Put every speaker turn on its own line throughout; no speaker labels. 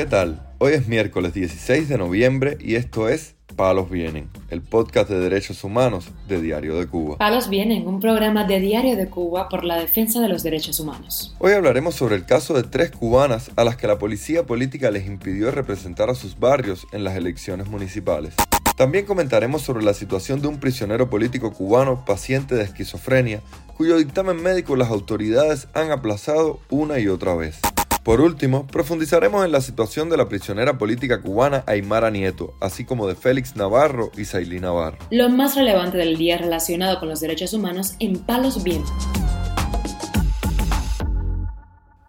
¿Qué tal? Hoy es miércoles 16 de noviembre y esto es Palos Vienen, el podcast de derechos humanos de Diario de Cuba.
Palos Vienen, un programa de Diario de Cuba por la defensa de los derechos humanos.
Hoy hablaremos sobre el caso de tres cubanas a las que la policía política les impidió representar a sus barrios en las elecciones municipales. También comentaremos sobre la situación de un prisionero político cubano paciente de esquizofrenia, cuyo dictamen médico las autoridades han aplazado una y otra vez. Por último, profundizaremos en la situación de la prisionera política cubana Aymara Nieto, así como de Félix Navarro y Sailí Navarro.
Lo más relevante del día relacionado con los derechos humanos en Palos Vientos.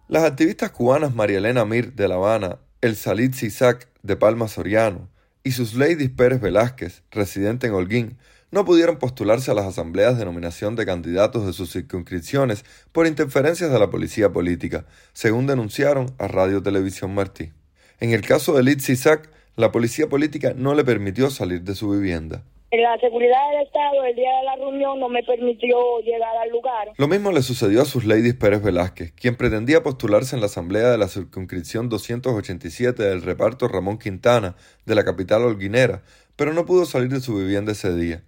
Las activistas cubanas María Elena Mir de La Habana, El Salit Sisac de Palma Soriano y sus Ladies Pérez Velázquez, residente en Holguín, no pudieron postularse a las asambleas de nominación de candidatos de sus circunscripciones por interferencias de la policía política, según denunciaron a Radio Televisión Martí. En el caso de Litz Isaac, la policía política no le permitió salir de su vivienda.
La seguridad del Estado el día de la reunión no me permitió llegar al lugar.
Lo mismo le sucedió a sus ladies Pérez Velázquez, quien pretendía postularse en la asamblea de la circunscripción 287 del reparto Ramón Quintana de la capital holguinera, pero no pudo salir de su vivienda ese día.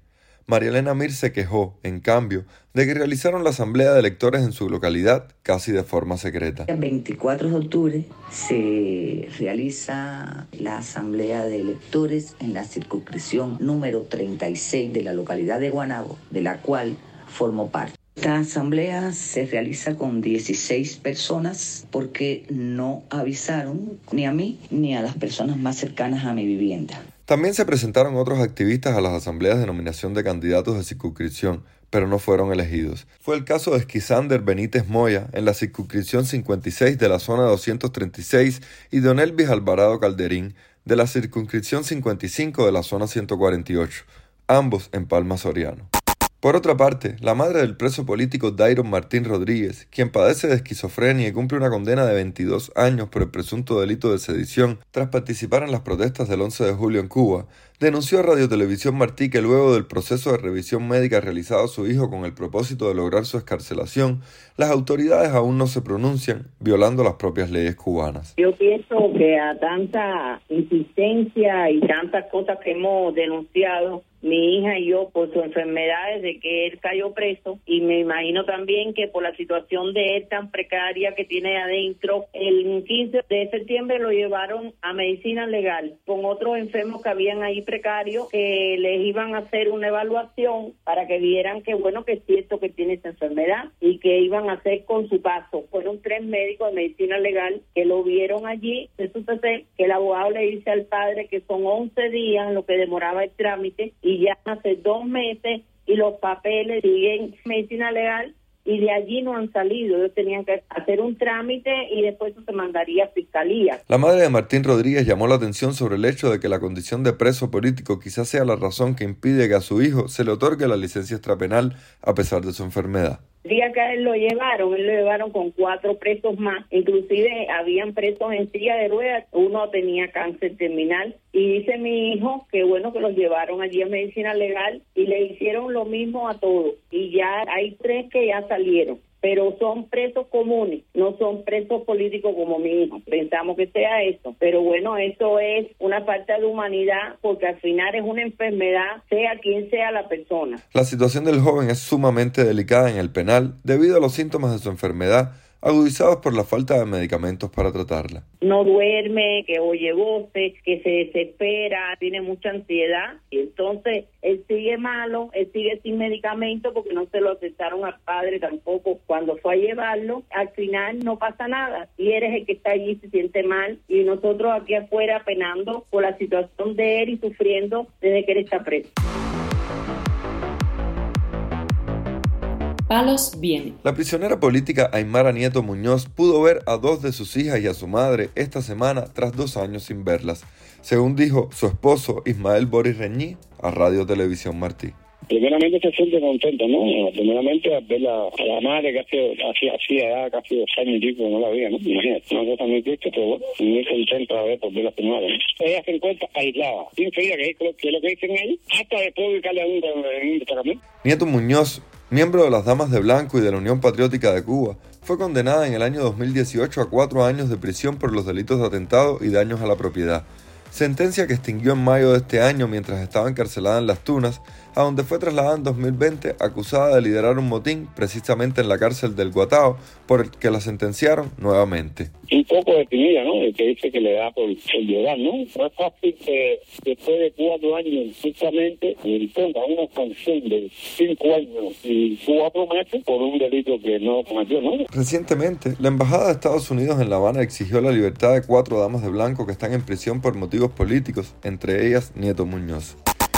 María Elena Mir se quejó, en cambio, de que realizaron la asamblea de electores en su localidad casi de forma secreta.
El 24 de octubre se realiza la asamblea de electores en la circunscripción número 36 de la localidad de Guanabo, de la cual formo parte. Esta asamblea se realiza con 16 personas porque no avisaron ni a mí ni a las personas más cercanas a mi vivienda.
También se presentaron otros activistas a las asambleas de nominación de candidatos de circunscripción, pero no fueron elegidos. Fue el caso de Esquisander Benítez Moya en la circunscripción 56 de la zona 236 y de Onelvis Alvarado Calderín de la circunscripción 55 de la zona 148, ambos en Palma Soriano. Por otra parte, la madre del preso político Dairon Martín Rodríguez, quien padece de esquizofrenia y cumple una condena de 22 años por el presunto delito de sedición tras participar en las protestas del 11 de julio en Cuba, denunció a Radio Televisión Martí que luego del proceso de revisión médica realizado a su hijo con el propósito de lograr su escarcelación, las autoridades aún no se pronuncian, violando las propias leyes cubanas.
Yo pienso que a tanta insistencia y tantas cosas que hemos denunciado, mi hija y yo por su enfermedad desde que él cayó preso y me imagino también que por la situación de él tan precaria que tiene adentro, el 15 de septiembre lo llevaron a medicina legal con otros enfermos que habían ahí precarios que les iban a hacer una evaluación para que vieran que bueno que es cierto que tiene esa enfermedad y que iban a hacer con su paso. Fueron tres médicos de medicina legal que lo vieron allí. Eso que el abogado le dice al padre que son 11 días lo que demoraba el trámite y y ya hace dos meses y los papeles siguen medicina legal y de allí no han salido. Ellos tenían que hacer un trámite y después eso se mandaría a fiscalía.
La madre de Martín Rodríguez llamó la atención sobre el hecho de que la condición de preso político quizás sea la razón que impide que a su hijo se le otorgue la licencia extrapenal a pesar de su enfermedad.
Día que él lo llevaron, él lo llevaron con cuatro presos más, inclusive habían presos en silla de ruedas, uno tenía cáncer terminal. Y dice mi hijo que bueno que los llevaron allí a medicina legal y le hicieron lo mismo a todos. Y ya hay tres que ya salieron pero son presos comunes, no son presos políticos como mi hijo. Pensamos que sea eso, pero bueno, eso es una falta de humanidad porque al final es una enfermedad, sea quien sea la persona.
La situación del joven es sumamente delicada en el penal debido a los síntomas de su enfermedad agudizados por la falta de medicamentos para tratarla.
No duerme, que oye voces, que se desespera, tiene mucha ansiedad y entonces él sigue malo, él sigue sin medicamento porque no se lo aceptaron al padre tampoco cuando fue a llevarlo. Al final no pasa nada y eres el que está allí se siente mal y nosotros aquí afuera penando por la situación de él y sufriendo desde que él está preso.
Palos viene.
La prisionera política Aymara Nieto Muñoz pudo ver a dos de sus hijas y a su madre esta semana tras dos años sin verlas, según dijo su esposo Ismael Boris Reñí a Radio Televisión Martí.
Primeramente se siente contento, ¿no? Primeramente al ver a la madre que hace, así, ya casi dos años y pico no la veía, ¿no? Imagínate, una cosa muy triste, pero bueno, muy contento a ver por ver a su madre. ¿no? Ella se encuentra aislada, sin que es lo que dicen ellos, hasta después de ubicarle a un, en un destacamento.
Nieto Muñoz Miembro de las Damas de Blanco y de la Unión Patriótica de Cuba, fue condenada en el año 2018 a cuatro años de prisión por los delitos de atentado y daños a la propiedad, sentencia que extinguió en mayo de este año mientras estaba encarcelada en Las Tunas, a donde fue trasladada en 2020 acusada de liderar un motín precisamente en la cárcel del Guatao, por el que la sentenciaron nuevamente.
Un poco definida, ¿no? El que dice que le da por, llorar, ¿no? No es fácil que después de cuatro años justamente ponga una sanción de cinco años y cuatro meses por un delito que no cometió, ¿no?
Recientemente, la Embajada de Estados Unidos en La Habana exigió la libertad de cuatro damas de blanco que están en prisión por motivos políticos, entre ellas Nieto Muñoz.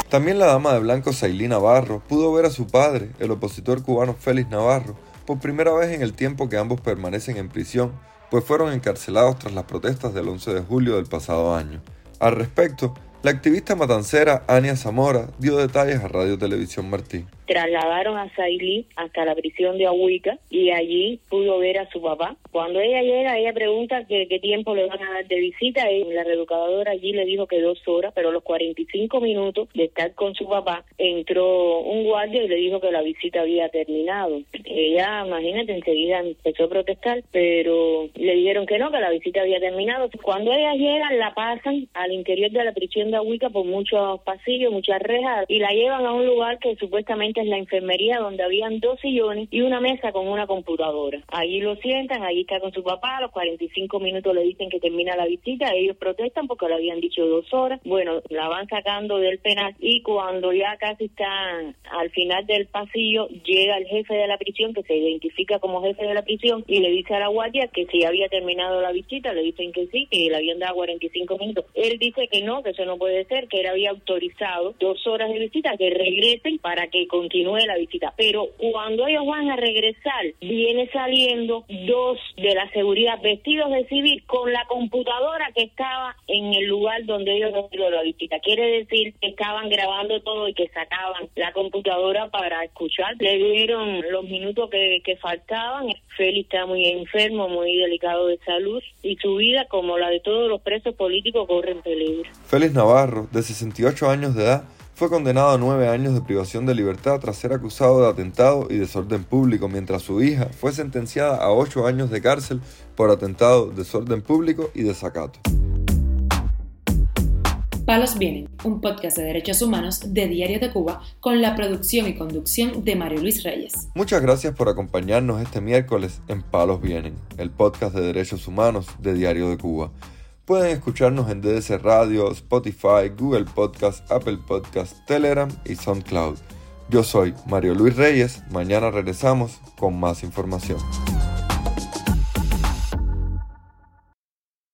También la dama de blanco Sailí Navarro pudo ver a su padre, el opositor cubano Félix Navarro, por primera vez en el tiempo que ambos permanecen en prisión, pues fueron encarcelados tras las protestas del 11 de julio del pasado año. Al respecto, la activista matancera Ania Zamora dio detalles a Radio Televisión Martín
trasladaron a Sailí hasta la prisión de Ahuica y allí pudo ver a su papá. Cuando ella llega, ella pregunta que, qué tiempo le van a dar de visita y la reeducadora allí le dijo que dos horas, pero a los 45 minutos de estar con su papá entró un guardia y le dijo que la visita había terminado. Ella, imagínate, enseguida empezó a protestar, pero le dijeron que no, que la visita había terminado. Cuando ella llega, la pasan al interior de la prisión de Ahuica por muchos pasillos, muchas rejas y la llevan a un lugar que supuestamente es la enfermería donde habían dos sillones y una mesa con una computadora. Allí lo sientan, allí está con su papá, a los 45 minutos le dicen que termina la visita, ellos protestan porque le habían dicho dos horas, bueno, la van sacando del penal y cuando ya casi está al final del pasillo, llega el jefe de la prisión que se identifica como jefe de la prisión y le dice a la guardia que si había terminado la visita, le dicen que sí, que le habían dado 45 minutos. Él dice que no, que eso no puede ser, que él había autorizado dos horas de visita, que regresen para que con continúe la visita. Pero cuando ellos van a regresar, viene saliendo dos de la seguridad vestidos de civil con la computadora que estaba en el lugar donde ellos recibieron la visita. Quiere decir que estaban grabando todo y que sacaban la computadora para escuchar. Le dieron los minutos que, que faltaban. Félix está muy enfermo, muy delicado de salud y su vida, como la de todos los presos políticos, corre en peligro.
Félix Navarro, de 68 años de edad, fue condenado a nueve años de privación de libertad tras ser acusado de atentado y desorden público, mientras su hija fue sentenciada a ocho años de cárcel por atentado, desorden público y desacato.
Palos Vienen, un podcast de derechos humanos de Diario de Cuba con la producción y conducción de Mario Luis Reyes.
Muchas gracias por acompañarnos este miércoles en Palos Vienen, el podcast de derechos humanos de Diario de Cuba. Pueden escucharnos en DDC Radio, Spotify, Google Podcast, Apple Podcast, Telegram y SoundCloud. Yo soy Mario Luis Reyes, mañana regresamos con más información.